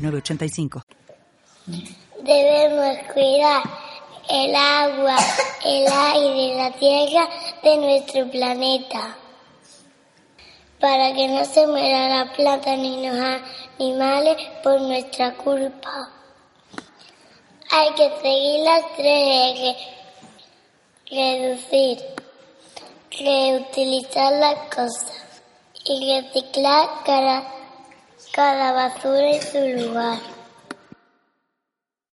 906985. Debemos cuidar el agua, el aire, la tierra de nuestro planeta para que no se muera la planta ni los animales por nuestra culpa. Hay que seguir las tres. Reducir, reutilizar las cosas y reciclar cada, cada basura en su lugar.